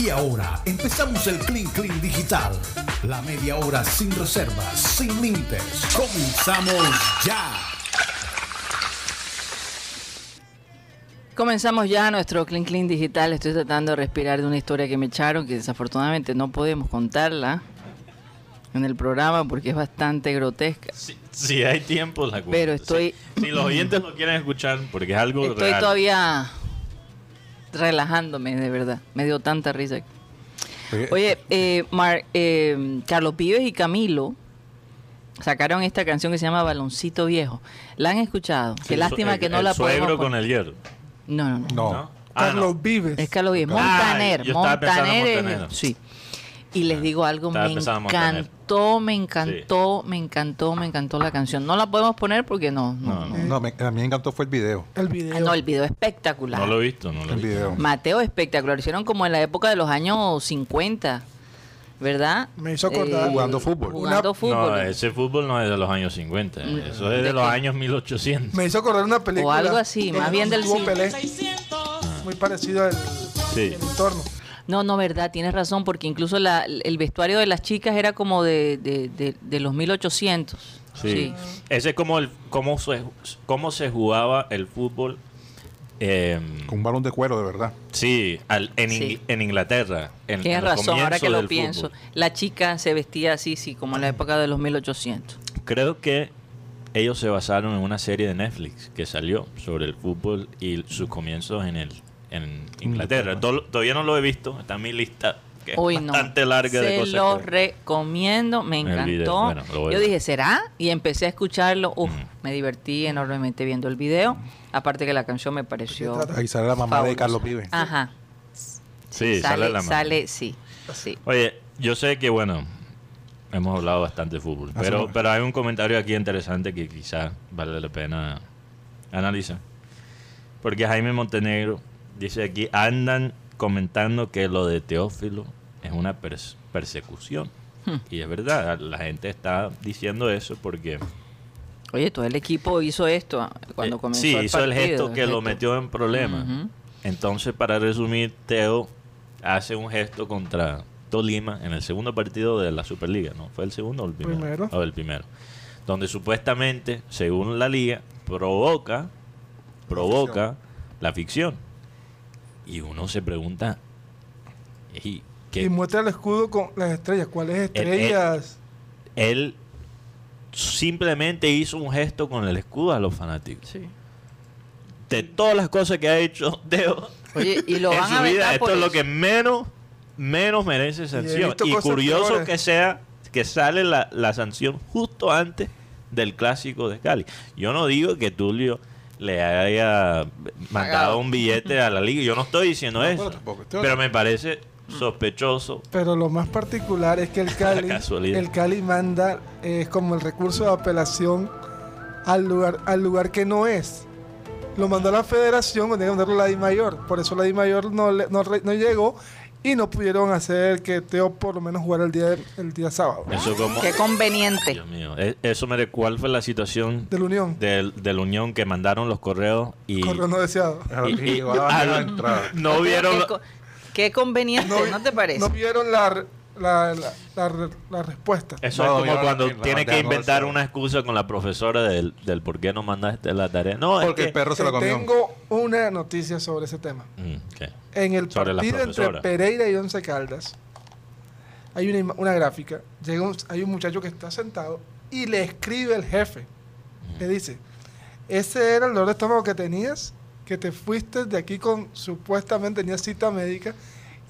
Y ahora empezamos el Clean Clean Digital. La media hora sin reservas, sin límites. Comenzamos ya. Comenzamos ya nuestro Clean Clean Digital. Estoy tratando de respirar de una historia que me echaron, que desafortunadamente no podemos contarla en el programa porque es bastante grotesca. Si, hay tiempo, la cuento. Pero estoy... Si, los oyentes lo quieren escuchar, porque es algo Estoy todavía relajándome, de verdad. Me dio tanta risa. Oye, eh, eh, Carlos Pibes y Camilo sacaron esta canción que se llama Baloncito Viejo. ¿La han escuchado? Qué lástima que no la podemos con el hierro. No, no, no. no. Carlos ah, Vives. Es Carlos Vives. Montaner. Montaner. Sí. Y les digo algo, me encantó, me encantó, me encantó, me encantó la canción. No la podemos poner porque no. No, no, a mí me encantó fue el video. El video. Ah, no, el video espectacular. No lo he visto, no lo he el Video. Mateo espectacular. Hicieron como en la época de los años 50. ¿verdad? Me hizo acordar eh, jugando fútbol. Jugando fútbol. No, ese fútbol no es de los años 50, mm. eso es de, los años 1800. Me hizo acordar una película. O algo así, más bien del siglo. Muy parecido al sí. entorno. No, no, verdad, tienes razón, porque incluso la, el vestuario de las chicas era como de, de, de, los 1800. Sí. Ese es como el cómo se, cómo se jugaba el fútbol. Eh, Con un balón de cuero, de verdad. Sí, en, en, Inglaterra. En, Tienes razón, ahora que lo pienso. La chica se vestía así, sí, como en la época de los 1800. Creo que ellos se basaron en una serie de Netflix que salió sobre el fútbol y sus comienzos en el en Inglaterra. Todavía no lo he visto, está en mi lista. Que es bastante larga de cosas. Se lo recomiendo, me encantó. Yo dije, ¿será? Y empecé a escucharlo. Uf, me divertí enormemente viendo el video. Aparte que la canción me pareció. Ahí sale la mamá de Carlos Pibe. Ajá. Sí, sale, la mamá. Sale, sí, sí. Oye, yo sé que, bueno, hemos hablado bastante de fútbol, pero, pero hay un comentario aquí interesante que quizás vale la pena analizar. Porque Jaime Montenegro Dice aquí, andan comentando que lo de Teófilo es una persecución. Hmm. Y es verdad, la gente está diciendo eso porque... Oye, todo el equipo hizo esto cuando eh, comenzó Sí, hizo el gesto que lo metió en problemas. Entonces, para resumir, Teo hace un gesto contra Tolima en el segundo partido de la Superliga, ¿no? ¿Fue el segundo o el primero? primero. O el primero. Donde supuestamente, según la liga, provoca, provoca la ficción. Y uno se pregunta, ¿y, y muestra el escudo con las estrellas. ¿Cuáles estrellas? Él, simplemente hizo un gesto con el escudo a los fanáticos. Sí. De todas las cosas que ha hecho Deo Oye, y lo en su vida, esto es lo que menos, menos merece sanción. Y, curioso que sea que sale la, la sanción justo antes del clásico de Cali. Yo no digo que Tulio le haya mandado un billete a la liga. Yo no estoy diciendo eso. Pero, me parece sospechoso. Pero lo más particular es que el Cali, el Cali manda es como el recurso de apelación al lugar, al lugar que no es. Lo mandó a la federación, cuando que mandarlo a la Di Mayor. Por eso la Di Mayor no, no, no llegó y no pudieron hacer que Teo por lo menos jugara el día el día sábado. Eso como, Qué conveniente. Dios mío, e, eso me ¿cuál fue la situación de la Unión? De, la Unión que mandaron los correos y correos no deseados. no vieron qué, conveniente, no, te parece? No vieron la la, la, respuesta. Eso es como cuando tiene que inventar una excusa con la profesora del, del por qué no mandaste la tarea. No, Porque el perro se comió. Tengo una noticia sobre ese tema. Mm, en el partido entre Pereira y Once Caldas, hay una, una gráfica. Llega hay un muchacho que está sentado y le escribe el jefe. Le dice: Ese era el dolor de estómago que tenías, que te fuiste de aquí con supuestamente tenías cita médica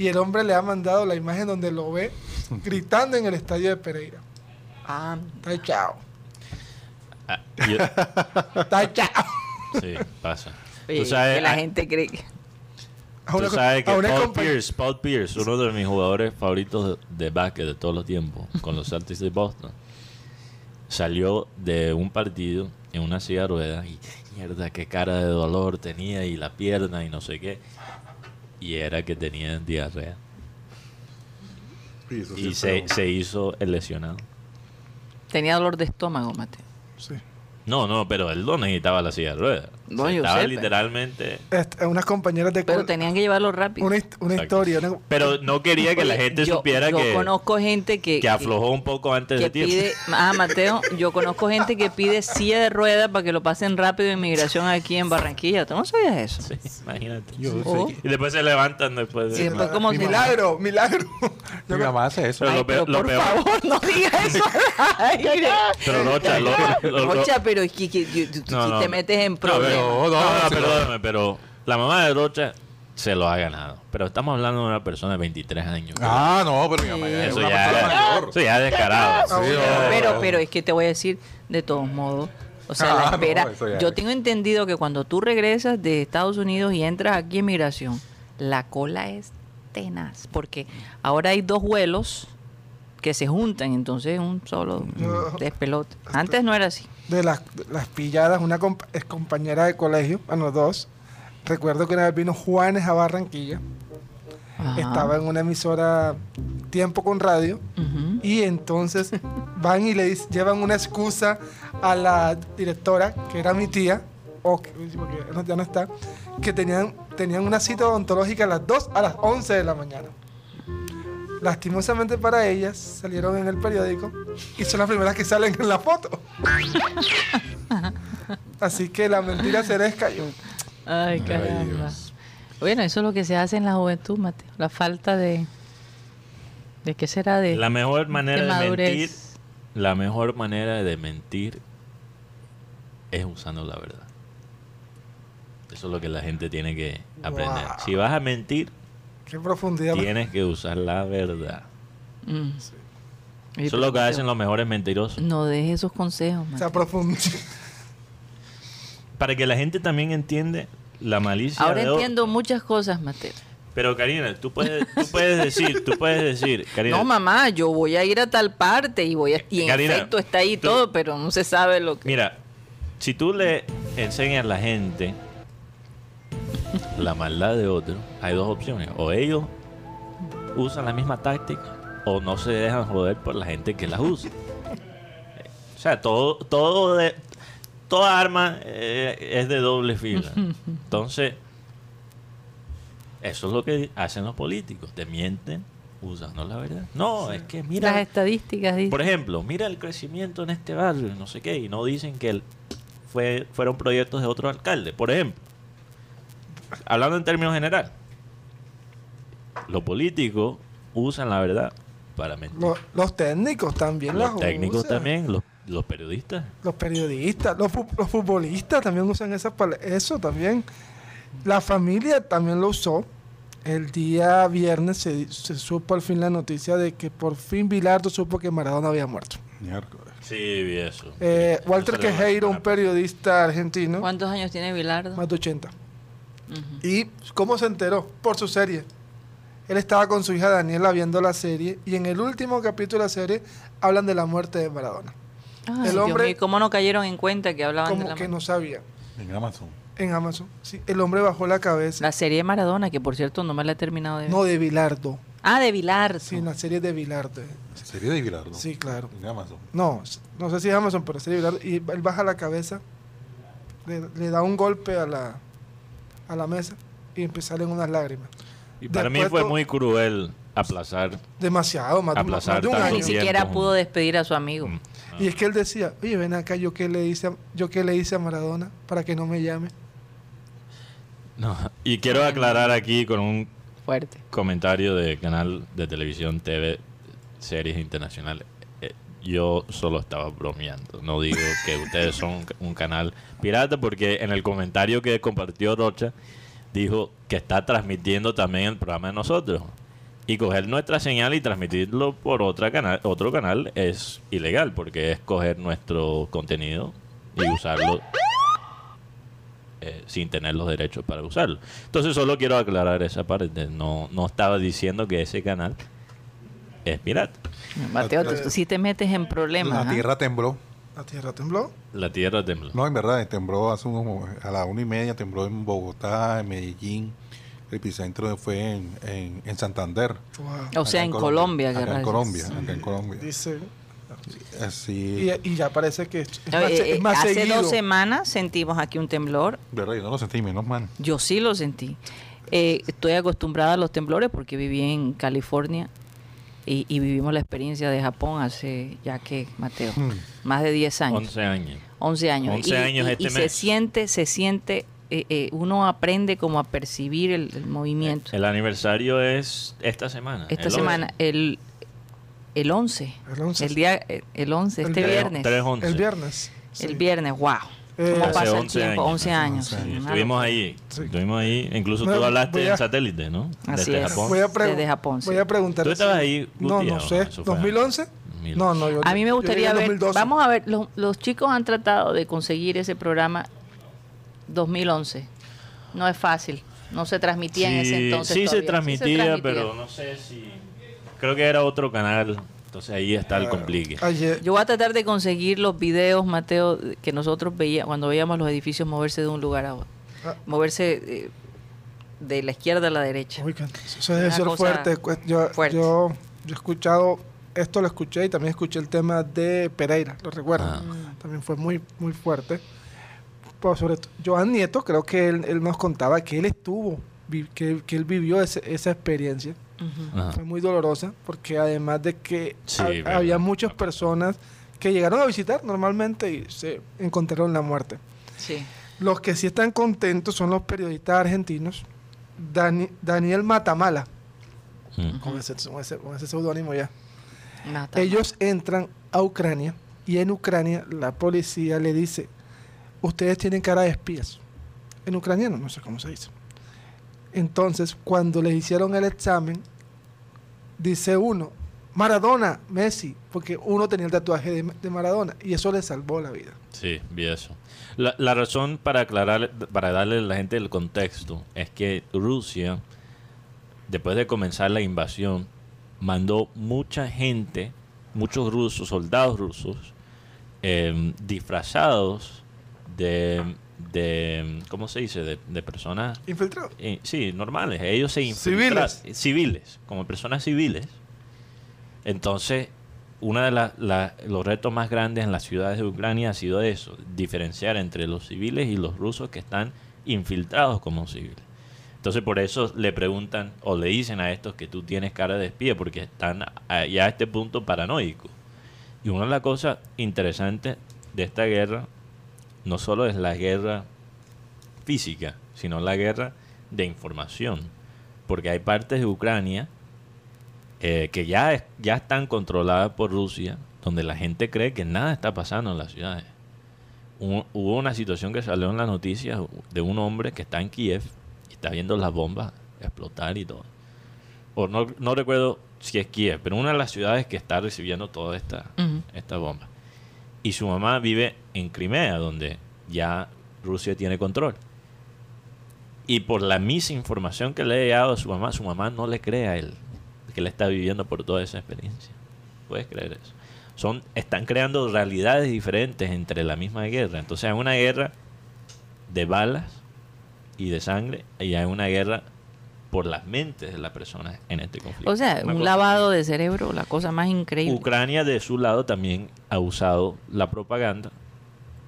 y el hombre le ha mandado la imagen donde lo ve gritando en el estadio de Pereira. Ah, está chao. Ah, está chao. Sí, pasa. Tú sabes, que la gente cree que... Tú sabes que Paul Pierce, Paul Pierce, uno de mis jugadores favoritos de, de básquet de todos los tiempos, con los Celtics de Boston, salió de un partido en una silla de ruedas y mierda, qué cara de dolor tenía y la pierna y no sé qué y era que tenía diarrea. y se, se, hizo el lesionado. Tenía dolor de estómago, Mateo. Sí. No, no, pero él no necesitaba la silla de ruedas. No, estaba literalmente. unas compañeras de Pero tenían que llevarlo rápido. Una, historia. Pero no quería que la gente supiera que. Yo conozco gente que. Que aflojó un poco antes de tiempo. Pide, ah, Mateo, yo conozco gente que pide silla de ruedas para que lo pasen rápido de inmigración aquí en Barranquilla. ¿Tú no sabías eso? Sí, imagínate. Oh. Y después se levantan después de. milagro, milagro. Mi mamá hace eso. Pero lo, por favor, no digas eso. pero Rocha, Rocha, pero es que, tú te metes en problemas. No, no, perdóname, pero la mamá de Rocha se lo ha ganado. Pero estamos hablando de una persona de 23 años. Ah, no, pero mi mamá ya eso, ya, eso ya es descarado. pero, pero es que te voy a decir, de todos modos, o sea, la ah, espera. yo tengo entendido que cuando tú regresas de Estados Unidos y entras aquí en migración, la cola es tenaz, porque ahora hay dos vuelos que se juntan, entonces un solo despelote. Antes no era así. De las, las pilladas, una es compañera de colegio, bueno, dos. Recuerdo que una vez vino Juanes a Barranquilla. Estaba en una emisora tiempo con radio. Y entonces van y le llevan una excusa a la directora, que era mi tía, o que ya no está, que tenían, tenían una cita odontológica a las 2 a las 11 de la mañana. Lastimosamente para ellas, salieron en el periódico y son las primeras que salen en la foto. Así que la mentira se les cayó. Ay, caramba. Bueno, eso es lo que se hace en la juventud, Mateo. La falta de... ¿De qué será? De, la mejor manera de, mentir... La mejor manera de mentir es usando la verdad. Eso es lo que la gente tiene que aprender. Si vas a mentir, Qué profundidad. Tienes que usar la verdad. Mm. Eso es lo que hacen los mejores mentirosos. No dejes esos consejos. O sea, Para que la gente también entiende la malicia. Ahora entiendo muchas cosas, Mateo. Pero Karina, tú puedes, tú puedes decir, tú puedes decir, Karina, No, mamá, yo voy a ir a tal parte y voy a y en efecto está ahí todo, pero no se sabe lo que. Mira, si tú le enseñas a la gente la maldad de otro, hay dos opciones. O ellos usan la misma táctica o no se dejan joder por la gente que las usa. O sea, todo, todo de, toda arma eh, es de doble fila. Entonces, eso es lo que hacen los políticos. Te mienten usando la verdad. No, es que mira. Las estadísticas dicen. Por ejemplo, mira el crecimiento en este barrio, no sé qué, y no dicen que el, fue, fueron proyectos de otro alcalde. Por ejemplo, hablando en términos general, los políticos usan la verdad para mentir. Los, técnicos también los técnicos también, los, periodistas. Los periodistas, los, futbolistas también usan esa eso también. La familia también lo usó. El día viernes se, supo al fin la noticia de que por fin Bilardo supo que Maradona había muerto. Sí, vi eso. Eh, Walter Quejeiro, un periodista argentino. ¿Cuántos años tiene Bilardo? Más de 80. ¿Y cómo se enteró? Por su serie. Él estaba con su hija Daniela viendo la serie y en el último capítulo de la serie hablan de la muerte de Maradona. el hombre, ¿Cómo no cayeron en cuenta que hablaban de la que no sabía. En Amazon. En Amazon. Sí, el hombre bajó la cabeza. La serie de Maradona, que por cierto no me la he terminado de ver. No, de Bilardo. Ah, de Bilardo. Sí, la serie de Bilardo. ¿La serie de Bilardo? Sí, claro. En Amazon. No, no sé si es Amazon, pero serie de Bilardo. Y él baja la cabeza, le da un golpe a la, a la mesa y empezar en unas lágrimas. Y para mí fue muy cruel aplazar. Demasiado, más, aplazar de un año. Ni siquiera pudo despedir a su amigo. Mm. Y es que él decía, oye, ven acá, yo qué le hice, yo qué le hice a Maradona para que no me llame. No, y quiero aclarar aquí con un fuerte comentario de canal de televisión TV series internacionales yo solo estaba bromeando. No digo que ustedes son un canal pirata porque en el comentario que compartió Rocha dijo que está transmitiendo también el programa de nosotros. Y coger nuestra señal y transmitirlo por otra canal, otro canal es ilegal porque es coger nuestro contenido y usarlo eh, sin tener los derechos para usarlo. Entonces solo quiero aclarar esa parte. No, no estaba diciendo que ese canal es pirata. Mateo, tú sí te metes en problemas. La tierra tembló. ¿La tierra tembló? La tierra tembló. No, en verdad, tembló hace unos, a las una y media, tembló en Bogotá, en Medellín. El epicentro fue en, en, Santander. O sea, en Colombia. acá en Colombia, acá en Colombia. Dice, Así. Y, ya parece que es, más, Hace dos semanas sentimos aquí un temblor. ¿Verdad? Yo no lo sentí, menos mal. Yo sí lo sentí. Eh, estoy acostumbrada a los temblores porque viví en California y, vivimos la experiencia de Japón hace ya que, Mateo, hmm. más de 10 años. 11 años. 11 años. 11 años y, este se siente, se siente, eh, eh, uno aprende como a percibir el, movimiento. El, aniversario es esta semana. Esta semana, el, el 11. El día, el 11, este viernes. El viernes. El viernes, wow. Eh, ¿Cómo pasa el tiempo? 11 años. Estuvimos ahí. Estuvimos ahí. Incluso tú hablaste en satélite, ¿no? Así Desde es. Japón. Voy a Desde Japón. Voy a preguntar. ¿Tú estabas ahí? No, no sé. ¿2011? No, no, yo, A mí me gustaría ver. Vamos a ver. Los, los chicos han tratado de conseguir ese programa 2011. No es fácil. No se transmitía en ese entonces. Sí, se transmitía, sí se transmitía, pero no sé si. Creo que era otro canal entonces ahí está el complique. Yo voy a tratar de conseguir los videos, Mateo, que nosotros veíamos cuando veíamos los edificios moverse de un lugar a otro. Ah. Moverse eh, de la izquierda a la derecha. eso debe ser fuerte. Yo, Yo, he escuchado, esto lo escuché y también escuché el tema de Pereira, lo recuerdo. Ah. También fue muy, muy fuerte. Pues sobre Joan Nieto, creo que él, nos contaba que él estuvo, que, que él vivió esa experiencia fue muy dolorosa porque además de que había muchas personas que llegaron a visitar normalmente y se encontraron la muerte. Los que sí están contentos son los periodistas argentinos. Daniel Matamala, con ese, seudónimo ya. Ellos entran a Ucrania y en Ucrania la policía le dice, ustedes tienen cara de espías. En ucraniano, no sé cómo se dice. Entonces, cuando les hicieron el examen, dice uno, Maradona, Messi, porque uno tenía el tatuaje de, Maradona y eso le salvó la vida. Sí, vi eso. La, razón para aclarar, para darle a la gente el contexto, es que Rusia, después de comenzar la invasión, mandó mucha gente, muchos rusos, soldados rusos, em, disfrazados de de ¿cómo se dice? de, personas. Infiltrados eh, sí normales. Ellos se infiltraron civiles. Civiles como personas civiles. Entonces uno de los retos más grandes en las ciudades de Ucrania ha sido eso diferenciar entre los civiles y los rusos que están infiltrados como civiles. Entonces por eso le preguntan o le dicen a estos que tú tienes cara de espía porque están ya a este punto paranoicos y una de las cosas interesantes de esta guerra no solo es la guerra física, sino la guerra de información. Porque hay partes de Ucrania eh, que ya, ya están controladas por Rusia, donde la gente cree que nada está pasando en las ciudades. Hubo, una situación que salió en las noticias de un hombre que está en Kiev y está viendo las bombas explotar y todo. O no, no recuerdo si es Kiev, pero una de las ciudades que está recibiendo toda esta, esta bomba y su mamá vive en Crimea, donde ya Rusia tiene control. Y por la misinformación que le ha dado a su mamá, su mamá no le cree a él que le está viviendo por toda esa experiencia. ¿Puedes creer eso? Son, están creando realidades diferentes entre la misma guerra. Entonces hay una guerra de balas y de sangre y hay una guerra por las mentes de las personas en este conflicto. O sea, un lavado de cerebro, la cosa más increíble. Ucrania de su lado también ha usado la propaganda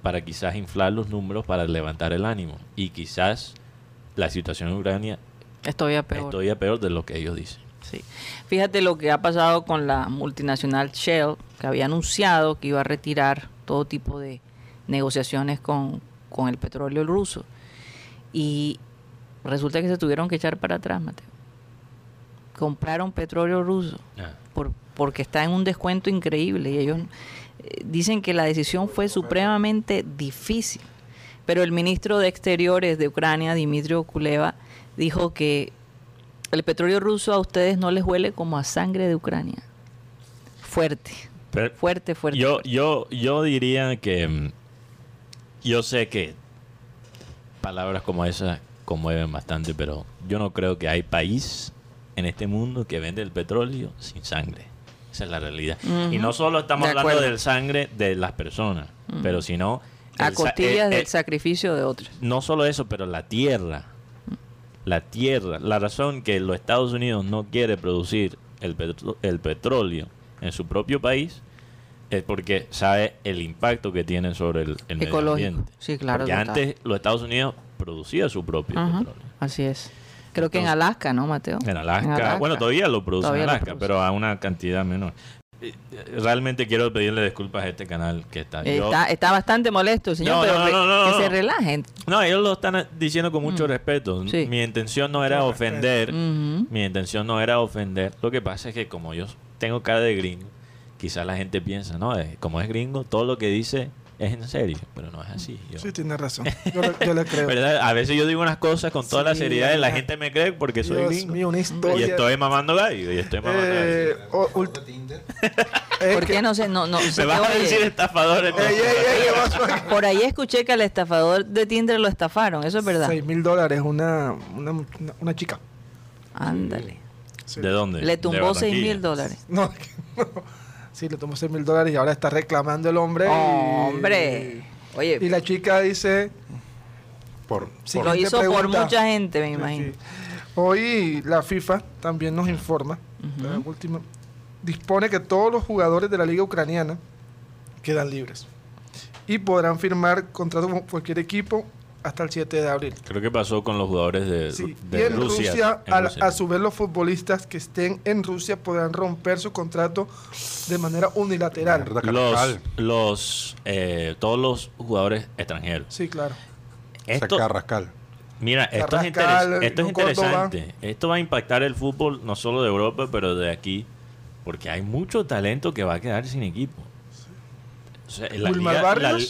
para quizás inflar los números para levantar el ánimo y quizás la situación en Ucrania es todavía peor. Es todavía peor de lo que ellos dicen. Sí. Fíjate lo que ha pasado con la multinacional Shell, que había anunciado que iba a retirar todo tipo de negociaciones con, con el petróleo ruso. Y Resulta que se tuvieron que echar para atrás, Mateo. Compraron petróleo ruso ah. por, porque está en un descuento increíble y ellos eh, dicen que la decisión fue supremamente difícil. Pero el ministro de Exteriores de Ucrania, Dimitrio Kuleva, dijo que el petróleo ruso a ustedes no les huele como a sangre de Ucrania. Fuerte. fuerte, fuerte. Yo, yo, yo diría que mm, yo sé que palabras como esas conmueven bastante, pero yo no creo que hay país en este mundo que vende el petróleo sin sangre. Esa es la realidad. Y no solo estamos hablando del sangre de las personas, pero sino... A costillas del sacrificio de otros. No solo eso, pero la tierra. La tierra. La razón que los Estados Unidos no quiere producir el, el petróleo en su propio país es porque sabe el impacto que tiene sobre el, medio ambiente. Sí, claro. Porque antes los Estados Unidos producía su propio petróleo. Así es. Creo que en Alaska, ¿no, Mateo? En Alaska. Bueno, todavía lo produce en Alaska, pero a una cantidad menor. Eh, realmente quiero pedirle disculpas a este canal que está. Está, está bastante molesto, señor, pero que se relajen. No, ellos lo están diciendo con mucho mm. respeto. Mi intención no era ofender. Mi intención no era ofender. Lo que pasa es que como yo tengo cara de gringo, quizás la gente piensa, no, como es gringo, todo lo que dice es en serio, pero no es así. Sí, tiene razón. Yo, le, creo. A veces yo digo unas cosas con toda la seriedad y la gente me cree porque soy gringo. una historia. Y estoy mamando gallo. Y estoy mamando eh, ¿Por qué no sé? No, no, me vas a decir estafador. Por ahí escuché que al estafador de Tinder lo estafaron. Eso es verdad. 6 mil dólares una, una, una, chica. Ándale. ¿De dónde? Le tumbó 6 mil dólares. No, no. Sí, le tomó 6 mil dólares y ahora está reclamando el hombre. ¡Hombre! Y, Oye. Y la chica dice. Por, lo hizo por mucha gente, me imagino. Hoy la FIFA también nos informa, la última, dispone que todos los jugadores de la liga ucraniana quedan libres y podrán firmar contrato con cualquier equipo hasta el 7 de abril. Creo que pasó con los jugadores de, sí. y en Rusia. a, su vez los futbolistas que estén en Rusia podrán romper su contrato de manera unilateral. Los, los eh, todos los jugadores extranjeros. Sí, claro. Esto, Carrascal. Mira, esto, es, esto es interesante. Esto va a impactar el fútbol no solo de Europa, pero de aquí, porque hay mucho talento que va a quedar sin equipo.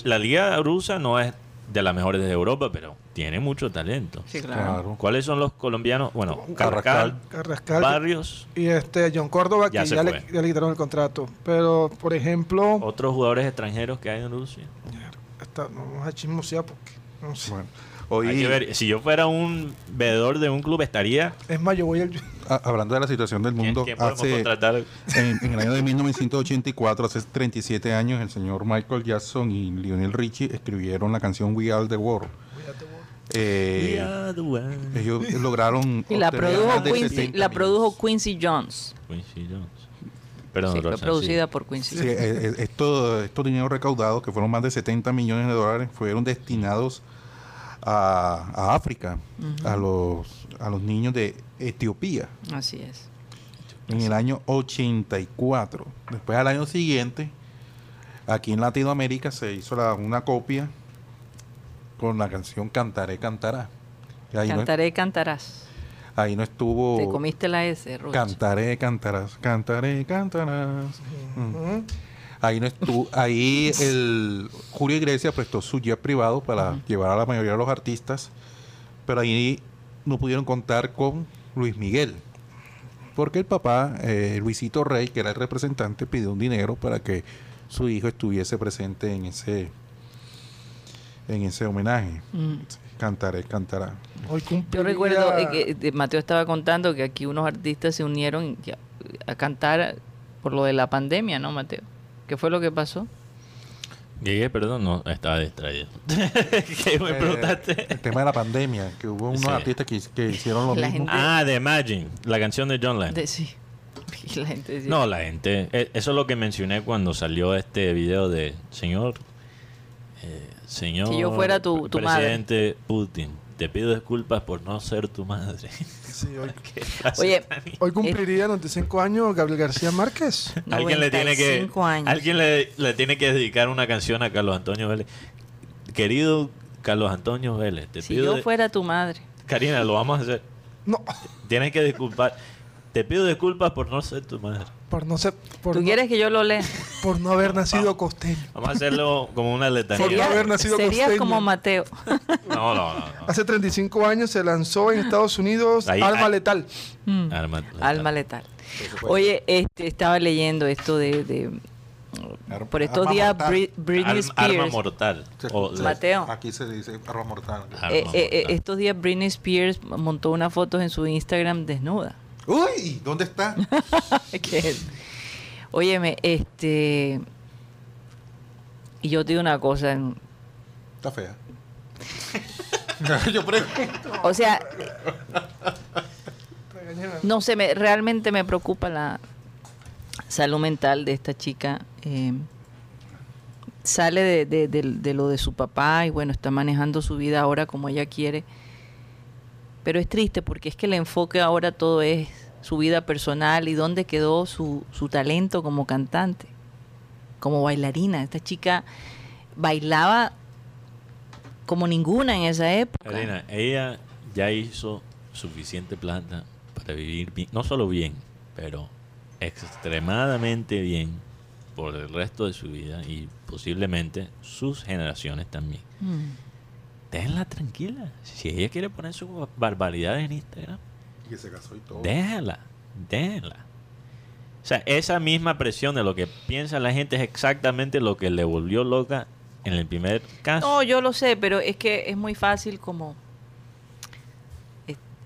la liga rusa no es de las mejores de Europa, pero tiene mucho talento. Sí, claro. ¿Cuáles son los colombianos? Bueno, Carrascal, Carrascal Barrios. Y este John Córdoba, que ya, le, quitaron el contrato. Pero, por ejemplo... Otros jugadores extranjeros que hay en Rusia. Está, no vamos a chismosear porque... No sé. Bueno. Si yo fuera un veedor de un club, estaría. Es más, yo voy al. Ah, hablando de la situación del mundo, hace, en, en, el año de 1984, hace 37 años, el señor Michael Jackson y Lionel Richie escribieron la canción We Are the World. Eh, ellos lograron. Y la produjo, Quincy, la produjo Quincy Jones. Quincy Jones. Perdón, sí, fue producida por Quincy. Sí, eh, eh, esto, estos dineros recaudados, que fueron más de 70 millones de dólares, fueron destinados a, África, a, los, a los niños de Etiopía. Así es. En el año 84. Después al año siguiente, aquí en Latinoamérica se hizo una copia con la canción Cantaré, Cantará. Cantaré, Cantarás. Ahí no estuvo... Te comiste la S, Cantaré, Cantarás, Cantaré, Cantarás. Ahí no estuvo, ahí el Julio Iglesias prestó su jet privado para llevar a la mayoría de los artistas, pero ahí no pudieron contar con Luis Miguel. Porque el papá, eh, Luisito Rey, que era el representante, pidió un dinero para que su hijo estuviese presente en ese en ese homenaje. Mm. Cantaré, cantará. Yo recuerdo eh, que Mateo estaba contando que aquí unos artistas se unieron a cantar por lo de la pandemia, ¿no, Mateo? ¿Qué fue lo que pasó? Llegué, perdón, no, estaba distraído. ¿Qué me eh, preguntaste? El tema de la pandemia, que hubo unos artistas que, hicieron lo mismo. Ah, de Imagine, la canción de John Lennon. sí. La gente No, la gente. Eh, eso es lo que mencioné cuando salió este video de señor. Eh, señor. Si yo fuera tu, tu presidente Putin, te pido disculpas por no ser tu madre. hoy, Oye, hoy cumpliría 95 años Gabriel García Márquez. Alguien le tiene que alguien le, tiene que dedicar una canción a Carlos Antonio Vélez. Querido Carlos Antonio Vélez, te si pido yo fuera tu madre. Karina, lo vamos a hacer. No. Tienes que disculpar. Te pido disculpas por no ser tu madre. Por no ser. Por ¿Tú quieres que yo lo lea? Por no haber nacido costeño. Vamos a hacerlo como una letanía. Por no haber nacido Serías como Mateo. No, no, no, Hace 35 años se lanzó en Estados Unidos Alma Letal. Mm. Alma, Letal. Oye, este, estaba leyendo esto de, por estos días Britney Spears. Arma mortal. Mateo. Aquí se dice arma mortal. Eh, eh, eh, estos días Britney Spears montó una foto en su Instagram desnuda. Uy, ¿dónde está? ¿Qué? Óyeme, este. Y yo te digo una cosa. Está fea. yo pregunto. O sea. no sé, me, realmente me preocupa la salud mental de esta chica. Eh, sale de, de, lo de su papá y bueno, está manejando su vida ahora como ella quiere. Pero es triste porque es que el enfoque ahora todo es su vida personal y dónde quedó su, su talento como cantante, como bailarina. Esta chica bailaba como ninguna en esa época. ella ya hizo suficiente plata para vivir bien, no solo bien, pero extremadamente bien por el resto de su vida y posiblemente sus generaciones también. Mm. Déjenla tranquila. Si ella quiere poner sus barbaridades en Instagram, y se casó y todo. déjala, déjala. O sea, esa misma presión de lo que piensa la gente es exactamente lo que le volvió loca en el primer caso. No, yo lo sé, pero es que es muy fácil como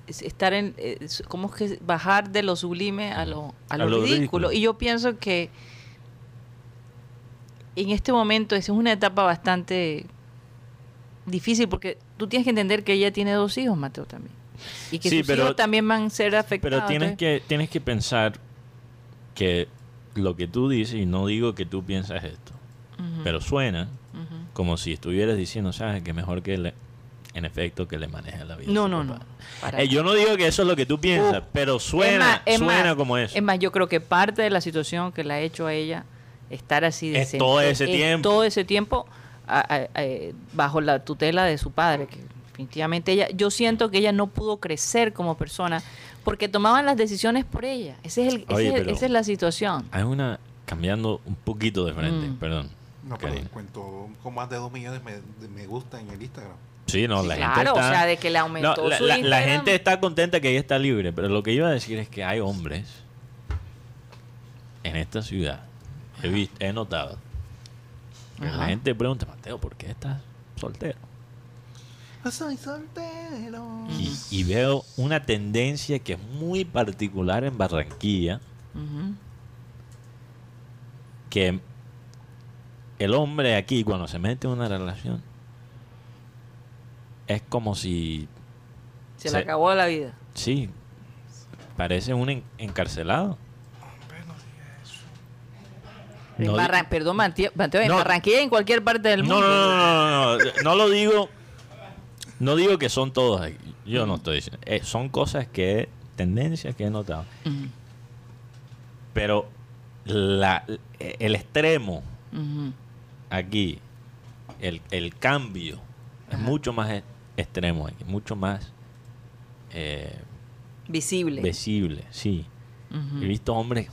estar en como que bajar de lo sublime a lo, a lo, ridículo. y yo pienso que en este momento esa es una etapa bastante difícil porque tú tienes que entender que ella tiene dos hijos Mateo también y que sus hijos también van a ser afectados pero tienes que tienes que pensar que lo que tú dices y no digo que tú piensas esto pero suena como si estuvieras diciendo sabes que mejor que le, en efecto que le maneja la vida. No, no, no. Eh, yo no digo que eso es lo que tú piensas, pero suena, suena como eso. Es más, yo creo que parte de la situación que le ha hecho a ella estar así de es todo ese tiempo. Todo ese tiempo bajo la tutela de su padre, que definitivamente ella, yo siento que ella no pudo crecer como persona porque tomaban las decisiones por ella. Ese es el, esa es la situación. Hay una, cambiando un poquito de frente, mm. perdón. No, pero cuento con más de dos millones me, me gusta en el Instagram. Sí, no, la gente está... o sea, de que le aumentó la, su la, gente está contenta que ella está libre, pero lo que iba a decir es que hay hombres en esta ciudad, he, visto, he notado, la gente pregunta, Mateo, ¿por qué estás soltero? Soy soltero. Y, veo una tendencia que es muy particular en Barranquilla, que el hombre aquí, cuando se mete en una relación, es como si... Se, le acabó la vida. Sí, parece un encarcelado. Perdón, Mateo, en Barranquilla en cualquier parte del mundo. No, no, no, no, no, lo digo. No digo que son todos. Yo no estoy diciendo. Eh, son cosas que, tendencias que he notado. Pero la, el extremo aquí, el, el cambio, es mucho más extremo, mucho más eh, visible. Visible, sí. He visto hombres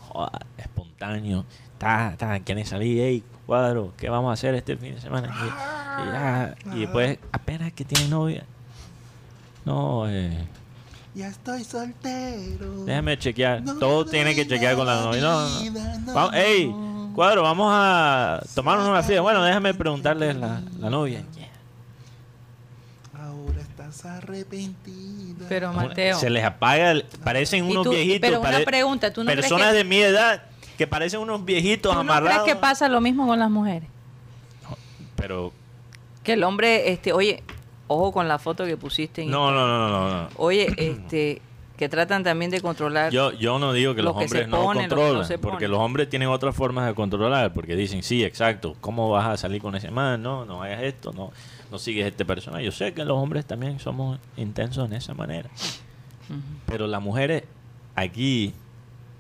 espontáneos, ta, ta, quieren salir, hey, cuadro, ¿qué vamos a hacer este fin de semana? Y, después, apenas que tiene novia, no, eh, ya estoy soltero. Déjame chequear. Todo tiene que chequear con la novia. No, Vamos, hey, cuadro, vamos a tomarnos una fiesta. Bueno, déjame preguntarle a la, la novia arrepentida. Pero Mateo. Se les apaga, parecen unos viejitos. Pero una pregunta, ¿tú no Personas de mi edad que parecen unos viejitos ¿tú amarrados. ¿No crees que pasa lo mismo con las mujeres? pero. Que el hombre, este, oye, ojo con la foto que pusiste en no, no, no, no, no, Oye, este que tratan también de controlar. Yo, yo no digo que los hombres no controlan, porque los hombres tienen otras formas de controlar, porque dicen, sí, exacto, ¿cómo vas a salir con ese man? No, no hagas esto, no, no sigues este personaje. Yo sé que los hombres también somos intensos en esa manera, pero las mujeres aquí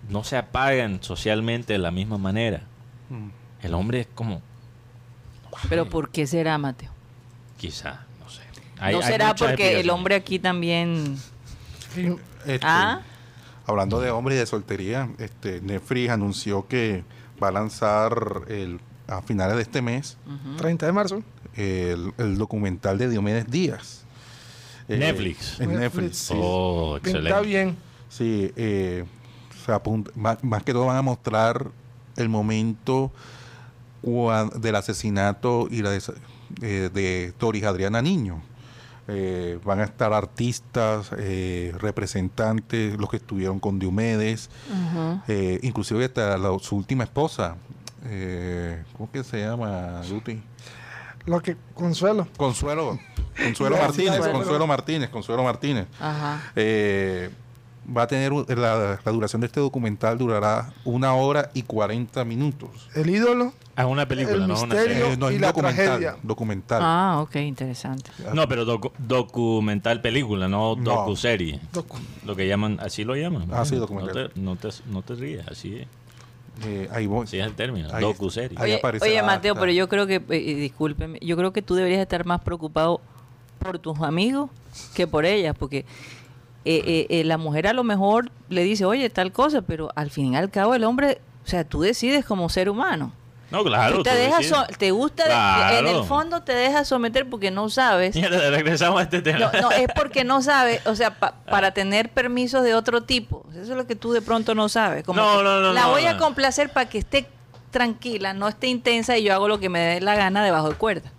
no se apagan socialmente de la misma manera. Mm. El hombre es como... pero ¿por qué será, Mateo? Quizá, no sé. ¿No será porque el hombre aquí también este, ¿Ah? Hablando de hombres y de soltería, este, Netflix anunció que va a lanzar el, a finales de este mes, 30 de marzo, el, documental de Diomedes Díaz. Eh, Netflix. En Netflix. Oh, excelente. Está bien. Sí, eh, más, que todo van a mostrar el momento del asesinato y la de, eh, de Doris Adriana Niño. Eh, van a estar artistas, eh, representantes, los que estuvieron con Diomedes, eh, inclusive hasta su última esposa, ¿cómo que se llama, Luti? Lo que, Consuelo. Consuelo, Consuelo Martínez, Consuelo Martínez, Consuelo Martínez. Va a tener la, duración de este documental durará una hora y 40 minutos. El ídolo. Es una película, no una serie. no, es documental, documental. Ah, ok, interesante. No, pero documental película, no, docu-serie. Lo que llaman, así lo llaman. Ah, sí, documental. No te, no te, rías, así es. Eh, ahí voy. Sí, es el término, docu-serie. Oye, oye Mateo, pero yo creo que, eh, discúlpeme, yo creo que tú deberías estar más preocupado por tus amigos que por ellas, porque eh, eh, eh, la mujer a lo mejor le dice, oye, tal cosa, pero al fin y al cabo el hombre, o sea, tú decides como ser humano. No, claro. te, dejas te gusta, en el fondo te dejas someter porque no sabes. regresamos a este tema. No, es porque no sabes, o sea, para tener permisos de otro tipo. Eso es lo que tú de pronto no sabes. Como no, no, no. La voy a complacer para que esté tranquila, no esté intensa y yo hago lo que me dé la gana debajo de cuerda.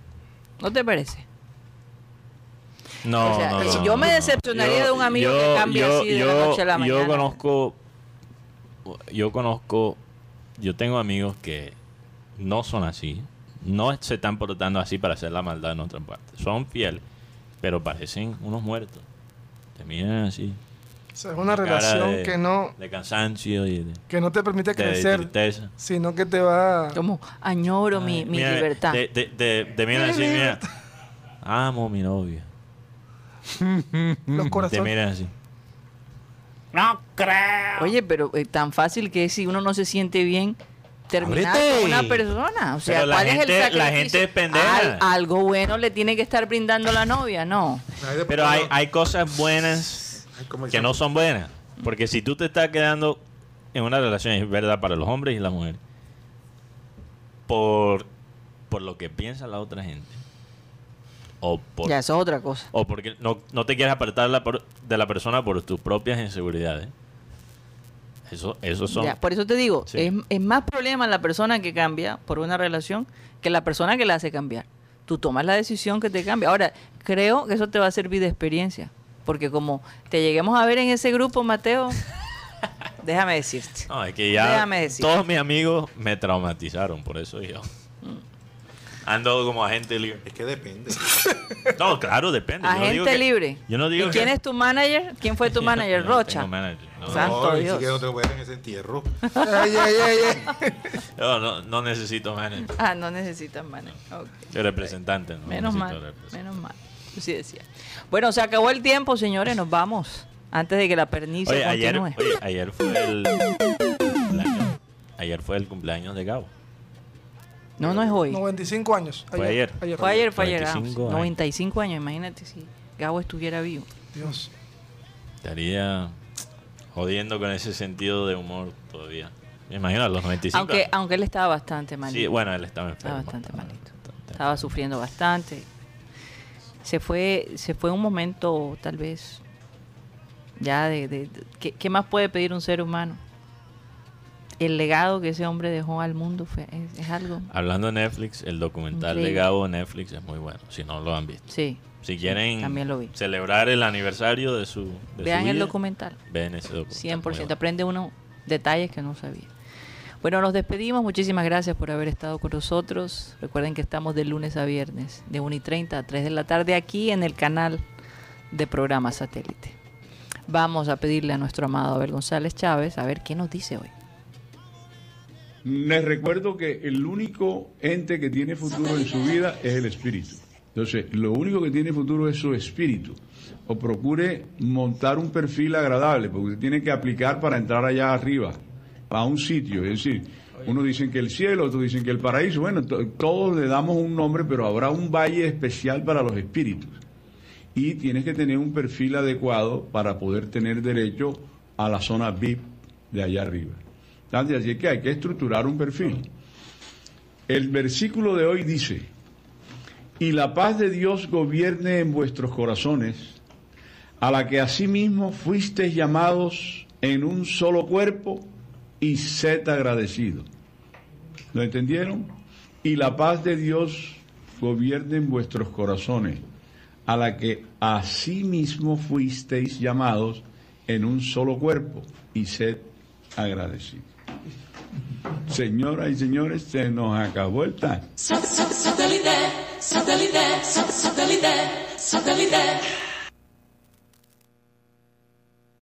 ¿No te parece? No, Yo me decepcionaría de un amigo que cambie así de la noche a la mañana. Yo conozco, yo conozco, yo tengo amigos que no son así, no se están portando así para hacer la maldad en otra parte. Son fieles, pero parecen unos muertos. Te miran así. es una relación que no... De cansancio y de, Que no te permite crecer. Sino que te va... Como añoro mi, mi libertad. De, de, de, miran así, mira. Amo a mi novia. Los corazones. Te miran así. No creo. Oye, pero es eh, tan fácil que si uno no se siente bien, terminar con una persona. O sea, ¿cuál es el sacrificio? La gente es pendeja. algo bueno le tiene que estar brindando la novia, no. Pero hay, hay cosas buenas que no son buenas. Porque si tú te estás quedando en una relación, es verdad para los hombres y las mujeres, por, por lo que piensa la otra gente o por, ya, eso es otra cosa. O porque no, no te quieres apartar de la persona por tus propias inseguridades. Eso, eso son... por eso te digo, es, es, más problema la persona que cambia por una relación que la persona que la hace cambiar. Tú tomas la decisión que te cambia. Ahora, creo que eso te va a servir de experiencia. Porque como te lleguemos a ver en ese grupo, Mateo, déjame decirte. No, es que ya todos mis amigos me traumatizaron, por eso yo. Ando como agente libre. Es que depende. No, claro, depende. Agente libre. Yo no digo ¿Y quién es tu manager? ¿Quién fue tu manager? Rocha. No manager. No, Santo no, Dios. no te voy a en ese entierro. ay, ay, ay, no, no, no, necesito manager. Ah, no necesitas manager. Okay. Soy representante. No menos mal. Menos mal. Sí decía. Bueno, se acabó el tiempo, señores. Nos vamos. Antes de que la pernicia oye, ayer, oye, ayer fue el... Ayer fue el cumpleaños de Gabo. No, no es hoy. 95 años. fue ayer. Fue ayer, fue ayer. 95 años. imagínate si Gabo estuviera vivo. Dios. Estaría jodiendo con ese sentido de humor todavía. Me imagino a los 95. Aunque, aunque él estaba bastante malito. Sí, bueno, él estaba enfermo. Estaba bastante malito. Estaba sufriendo bastante. Se fue, se fue un momento, tal vez, ya de... de, ¿qué, más puede pedir un ser humano? El legado que ese hombre dejó al mundo fue, es, algo. Hablando de Netflix, el documental de Gabo de Netflix es muy bueno, si no lo han visto. Sí. Si quieren celebrar el aniversario de su. Vean el documental. Vean ese documental. 100%. Aprende unos detalles que no sabía. Bueno, nos despedimos. Muchísimas gracias por haber estado con nosotros. Recuerden que estamos de lunes a viernes, de 1 y 30 a 3 de la tarde, aquí en el canal de programa satélite. Vamos a pedirle a nuestro amado Abel González Chávez a ver qué nos dice hoy. Les recuerdo que el único ente que tiene futuro en su vida es el espíritu. Entonces, lo único que tiene futuro es su espíritu. O procure montar un perfil agradable, porque usted tiene que aplicar para entrar allá arriba, a un sitio. Es decir, uno dicen que el cielo, otros dicen que el paraíso. Bueno, todos le damos un nombre, pero habrá un valle especial para los espíritus. Y tienes que tener un perfil adecuado para poder tener derecho a la zona VIP de allá arriba. Así que hay que estructurar un perfil. El versículo de hoy dice, y la paz de Dios gobierne en vuestros corazones, a la que asimismo fuisteis llamados en un solo cuerpo, y sed agradecidos. ¿Lo entendieron? Y la paz de Dios gobierne en vuestros corazones, a la que asimismo fuisteis llamados en un solo cuerpo, y sed agradecidos. Señoras y señores, se nos acabó el time.